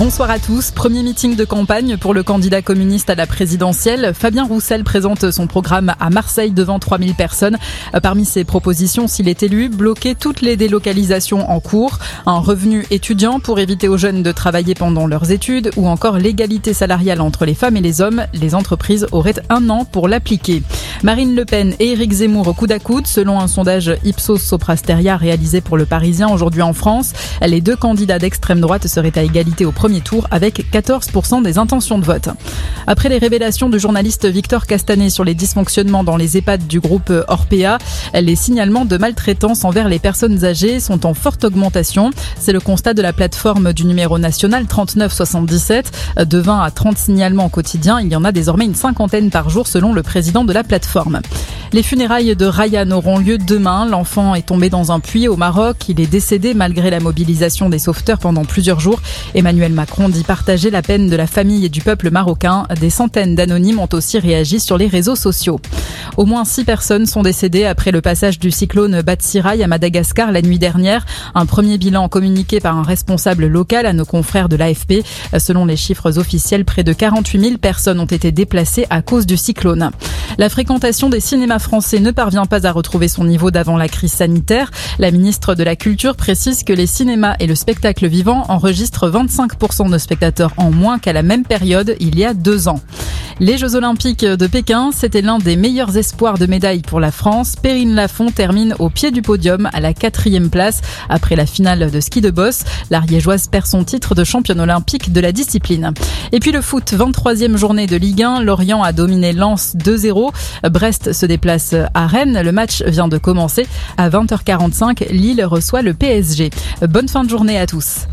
Bonsoir à tous. Premier meeting de campagne pour le candidat communiste à la présidentielle. Fabien Roussel présente son programme à Marseille devant 3000 personnes. Parmi ses propositions, s'il est élu, bloquer toutes les délocalisations en cours, un revenu étudiant pour éviter aux jeunes de travailler pendant leurs études ou encore l'égalité salariale entre les femmes et les hommes. Les entreprises auraient un an pour l'appliquer. Marine Le Pen et Éric Zemmour au coude à coude, selon un sondage Ipsos Soprasteria réalisé pour le Parisien aujourd'hui en France. Les deux candidats d'extrême droite seraient à égalité au premier tour avec 14% des intentions de vote. Après les révélations du journaliste Victor Castanet sur les dysfonctionnements dans les EHPAD du groupe Orpea, les signalements de maltraitance envers les personnes âgées sont en forte augmentation. C'est le constat de la plateforme du numéro national 3977. De 20 à 30 signalements quotidiens, il y en a désormais une cinquantaine par jour selon le président de la plateforme. Les funérailles de Ryan auront lieu demain. L'enfant est tombé dans un puits au Maroc. Il est décédé malgré la mobilisation des sauveteurs pendant plusieurs jours. Emmanuel Macron dit partager la peine de la famille et du peuple marocain. Des centaines d'anonymes ont aussi réagi sur les réseaux sociaux. Au moins six personnes sont décédées après le passage du cyclone Batsirai à Madagascar la nuit dernière. Un premier bilan communiqué par un responsable local à nos confrères de l'AFP. Selon les chiffres officiels, près de 48 000 personnes ont été déplacées à cause du cyclone. La fréquentation des cinémas français ne parvient pas à retrouver son niveau d'avant la crise sanitaire. La ministre de la Culture précise que les cinémas et le spectacle vivant enregistrent 25% de spectateurs en moins qu'à la même période il y a deux ans. Les Jeux Olympiques de Pékin, c'était l'un des meilleurs espoirs de médaille pour la France. Perrine Lafont termine au pied du podium à la quatrième place après la finale de ski de boss. L'Ariégeoise perd son titre de championne olympique de la discipline. Et puis le foot, 23e journée de Ligue 1. Lorient a dominé Lens 2-0. Brest se déplace à Rennes. Le match vient de commencer. À 20h45, Lille reçoit le PSG. Bonne fin de journée à tous.